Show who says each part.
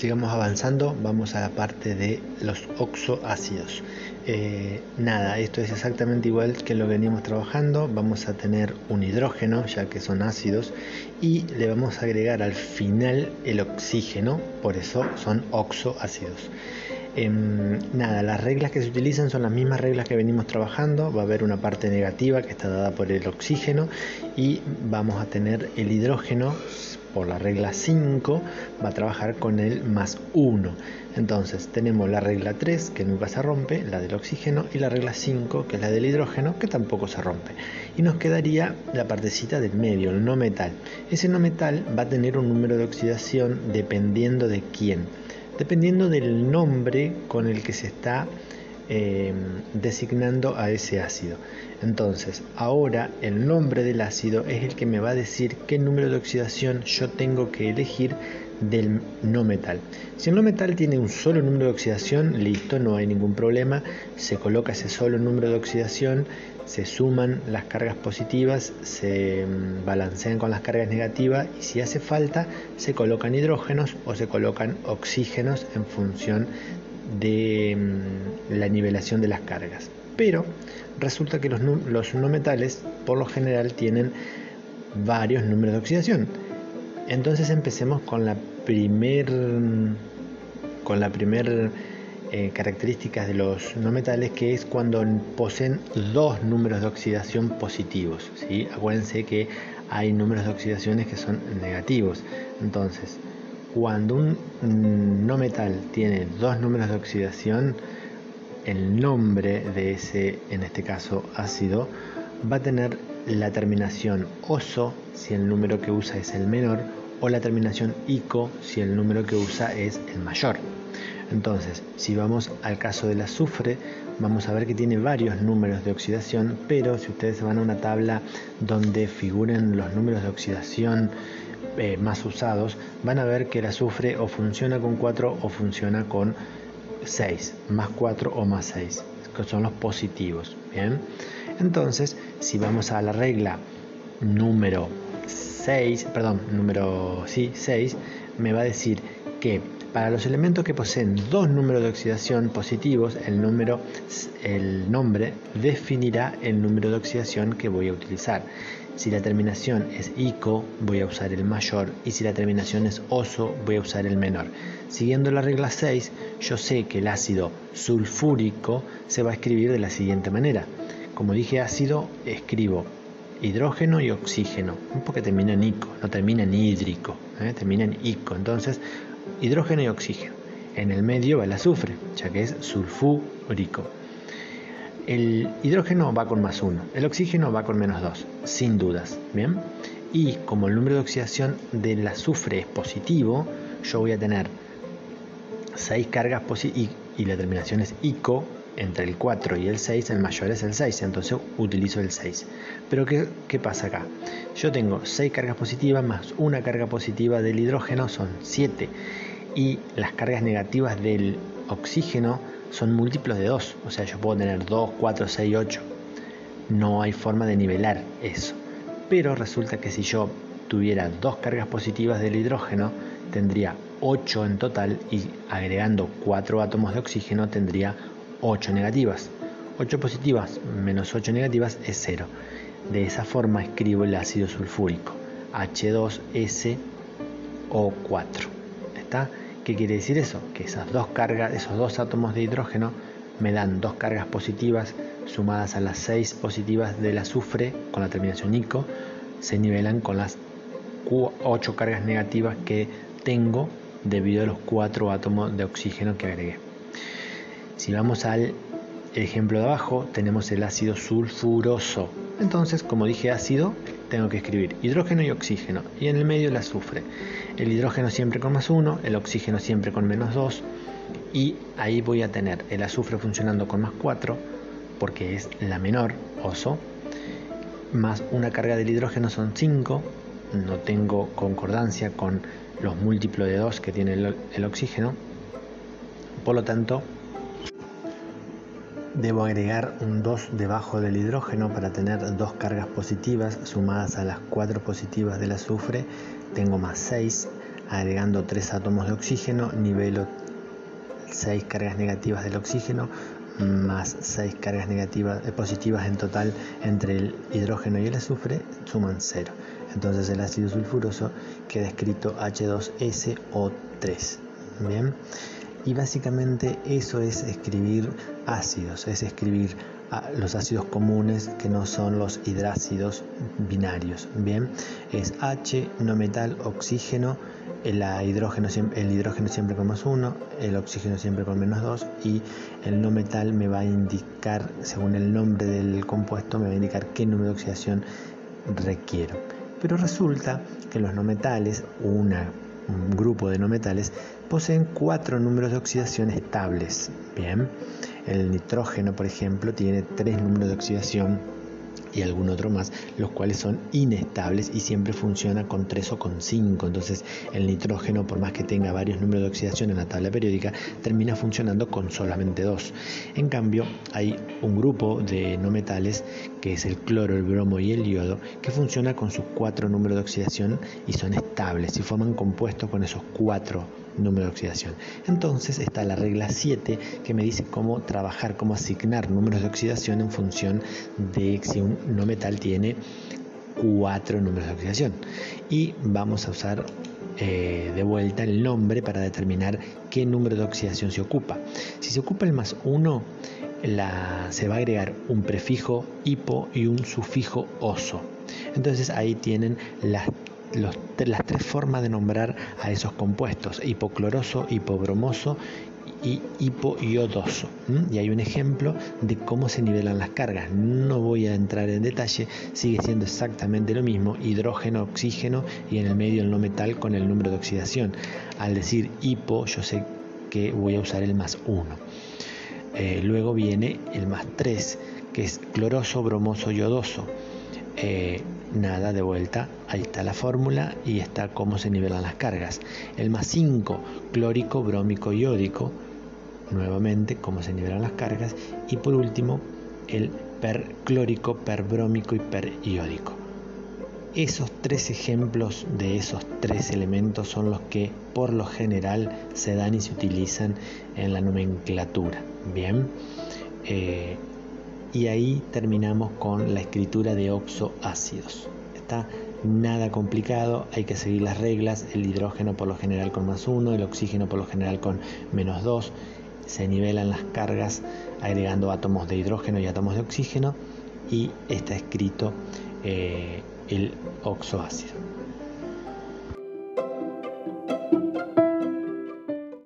Speaker 1: sigamos avanzando, vamos a la parte de los oxoácidos. Eh, nada, esto es exactamente igual que lo que venimos trabajando. Vamos a tener un hidrógeno, ya que son ácidos, y le vamos a agregar al final el oxígeno, por eso son oxoácidos. Em, nada, las reglas que se utilizan son las mismas reglas que venimos trabajando. Va a haber una parte negativa que está dada por el oxígeno y vamos a tener el hidrógeno por la regla 5 va a trabajar con el más 1. Entonces tenemos la regla 3 que nunca se rompe, la del oxígeno, y la regla 5 que es la del hidrógeno que tampoco se rompe. Y nos quedaría la partecita del medio, el no metal. Ese no metal va a tener un número de oxidación dependiendo de quién, dependiendo del nombre con el que se está eh, designando a ese ácido. Entonces, ahora el nombre del ácido es el que me va a decir qué número de oxidación yo tengo que elegir del no metal. Si el no metal tiene un solo número de oxidación, listo, no hay ningún problema, se coloca ese solo número de oxidación, se suman las cargas positivas, se mm, balancean con las cargas negativas y si hace falta se colocan hidrógenos o se colocan oxígenos en función de mm, la nivelación de las cargas. Pero resulta que los, no metales por lo general tienen varios números de oxidación. Entonces empecemos con la primer con la primer eh, característica de los no metales que es cuando poseen dos números de oxidación positivos. ¿sí? Acuérdense que hay números de oxidaciones que son negativos. Entonces, cuando un no metal tiene dos números de oxidación, el nombre de ese, en este caso ácido, va a tener la terminación oso si el número que usa es el menor o la terminación ico si el número que usa es el mayor. Entonces, si vamos al caso del azufre, vamos a ver que tiene varios números de oxidación, pero si ustedes van a una tabla donde figuren los números de oxidación eh, más usados, van a ver que el azufre o funciona con 4 o funciona con 6, más 4 o más 6, que son los positivos. Bien, entonces, si vamos a la regla número 6, perdón, número sí, 6, me va a decir que para los elementos que poseen dos números de oxidación positivos, el, número, el nombre definirá el número de oxidación que voy a utilizar. Si la terminación es ICO, voy a usar el mayor y si la terminación es OSO, voy a usar el menor. Siguiendo la regla 6, yo sé que el ácido sulfúrico se va a escribir de la siguiente manera. Como dije ácido, escribo hidrógeno y oxígeno, porque termina en ico, no termina en hídrico, ¿eh? termina en ico. Entonces, hidrógeno y oxígeno. En el medio va el azufre, ya que es sulfúrico. El hidrógeno va con más 1, el oxígeno va con menos 2, sin dudas. ¿bien? Y como el número de oxidación del azufre es positivo, yo voy a tener 6 cargas positivas y, la terminación es ICO, entre el 4 y el 6, el mayor es el 6, entonces utilizo el 6. Pero ¿qué, ¿qué, pasa acá? Yo tengo 6 cargas positivas más una carga positiva del hidrógeno, son 7. Y las cargas negativas del oxígeno son múltiplos de 2. O sea, yo puedo tener 2, 4, 6, 8. No hay forma de nivelar eso. Pero resulta que si yo tuviera dos cargas positivas del hidrógeno, tendría 8 en total y agregando 4 átomos de oxígeno tendría 8 negativas. 8 positivas menos 8 negativas es 0. De esa forma escribo el ácido sulfúrico, H2SO4. ¿Está? ¿Qué quiere decir eso? Que esas dos cargas, esos dos átomos de hidrógeno me dan dos cargas positivas sumadas a las seis positivas del azufre con la terminación ICO, se nivelan con las ocho cargas negativas que tengo debido a los cuatro átomos de oxígeno que agregué. Si vamos al ejemplo de abajo, tenemos el ácido sulfuroso. Entonces, como dije ácido, tengo que escribir hidrógeno y oxígeno y en el medio el azufre. El hidrógeno siempre con más 1, el oxígeno siempre con menos 2 y ahí voy a tener el azufre funcionando con más 4 porque es la menor, oso, más una carga del hidrógeno son 5, no tengo concordancia con los múltiplos de 2 que tiene el, el oxígeno, por lo tanto Debo agregar un 2 debajo del hidrógeno para tener dos cargas positivas sumadas a las 4 positivas del azufre. Tengo más 6. agregando 3 átomos de oxígeno, nivelo 6 cargas negativas del oxígeno más 6 cargas negativas, eh, positivas en total entre el hidrógeno y el azufre suman 0. Entonces el ácido sulfuroso queda escrito H2SO3. Bien. Y básicamente eso es escribir ácidos, es escribir los ácidos comunes que no son los hidrácidos binarios. Bien, es H, no metal, oxígeno, el hidrógeno, el hidrógeno siempre con más 1, el oxígeno siempre con menos 2 y el no metal me va a indicar, según el nombre del compuesto, me va a indicar qué número de oxidación requiero. Pero resulta que los no metales, una, un grupo de no metales, poseen cuatro números de oxidación estables. Bien, el nitrógeno, por ejemplo, tiene tres números de oxidación y algún otro más, los cuales son inestables y siempre funciona con 3 o con 5. Entonces el nitrógeno, por más que tenga varios números de oxidación en la tabla periódica, termina funcionando con solamente 2. En cambio, hay un grupo de no metales, que es el cloro, el bromo y el yodo, que funciona con sus 4 números de oxidación y son estables y forman compuestos con esos 4 número de oxidación. Entonces está la regla 7 que me dice cómo trabajar, cómo asignar números de oxidación en función de si un no metal tiene cuatro números de oxidación. Y vamos a usar eh, de vuelta el nombre para determinar qué número de oxidación se ocupa. Si se ocupa el más 1, se va a agregar un prefijo hipo y un sufijo oso. Entonces ahí tienen las las tres formas de nombrar a esos compuestos, hipocloroso, hipobromoso y hipoiodoso. Y hay un ejemplo de cómo se nivelan las cargas. No voy a entrar en detalle, sigue siendo exactamente lo mismo, hidrógeno, oxígeno y en el medio el no metal con el número de oxidación. Al decir hipo, yo sé que voy a usar el más 1. Eh, luego viene el más 3, que es cloroso, bromoso, yodoso. Eh, nada de vuelta, ahí está la fórmula y está cómo se nivelan las cargas. El más 5, clórico, brómico, iódico, nuevamente cómo se nivelan las cargas. Y por último, el perclórico, perbrómico y periódico. Esos tres ejemplos de esos tres elementos son los que por lo general se dan y se utilizan en la nomenclatura. Bien, eh, y ahí terminamos con la escritura de oxoácidos. Está nada complicado, hay que seguir las reglas, el hidrógeno por lo general con más 1, el oxígeno por lo general con menos 2, se nivelan las cargas agregando átomos de hidrógeno y átomos de oxígeno y está escrito eh, el oxoácido.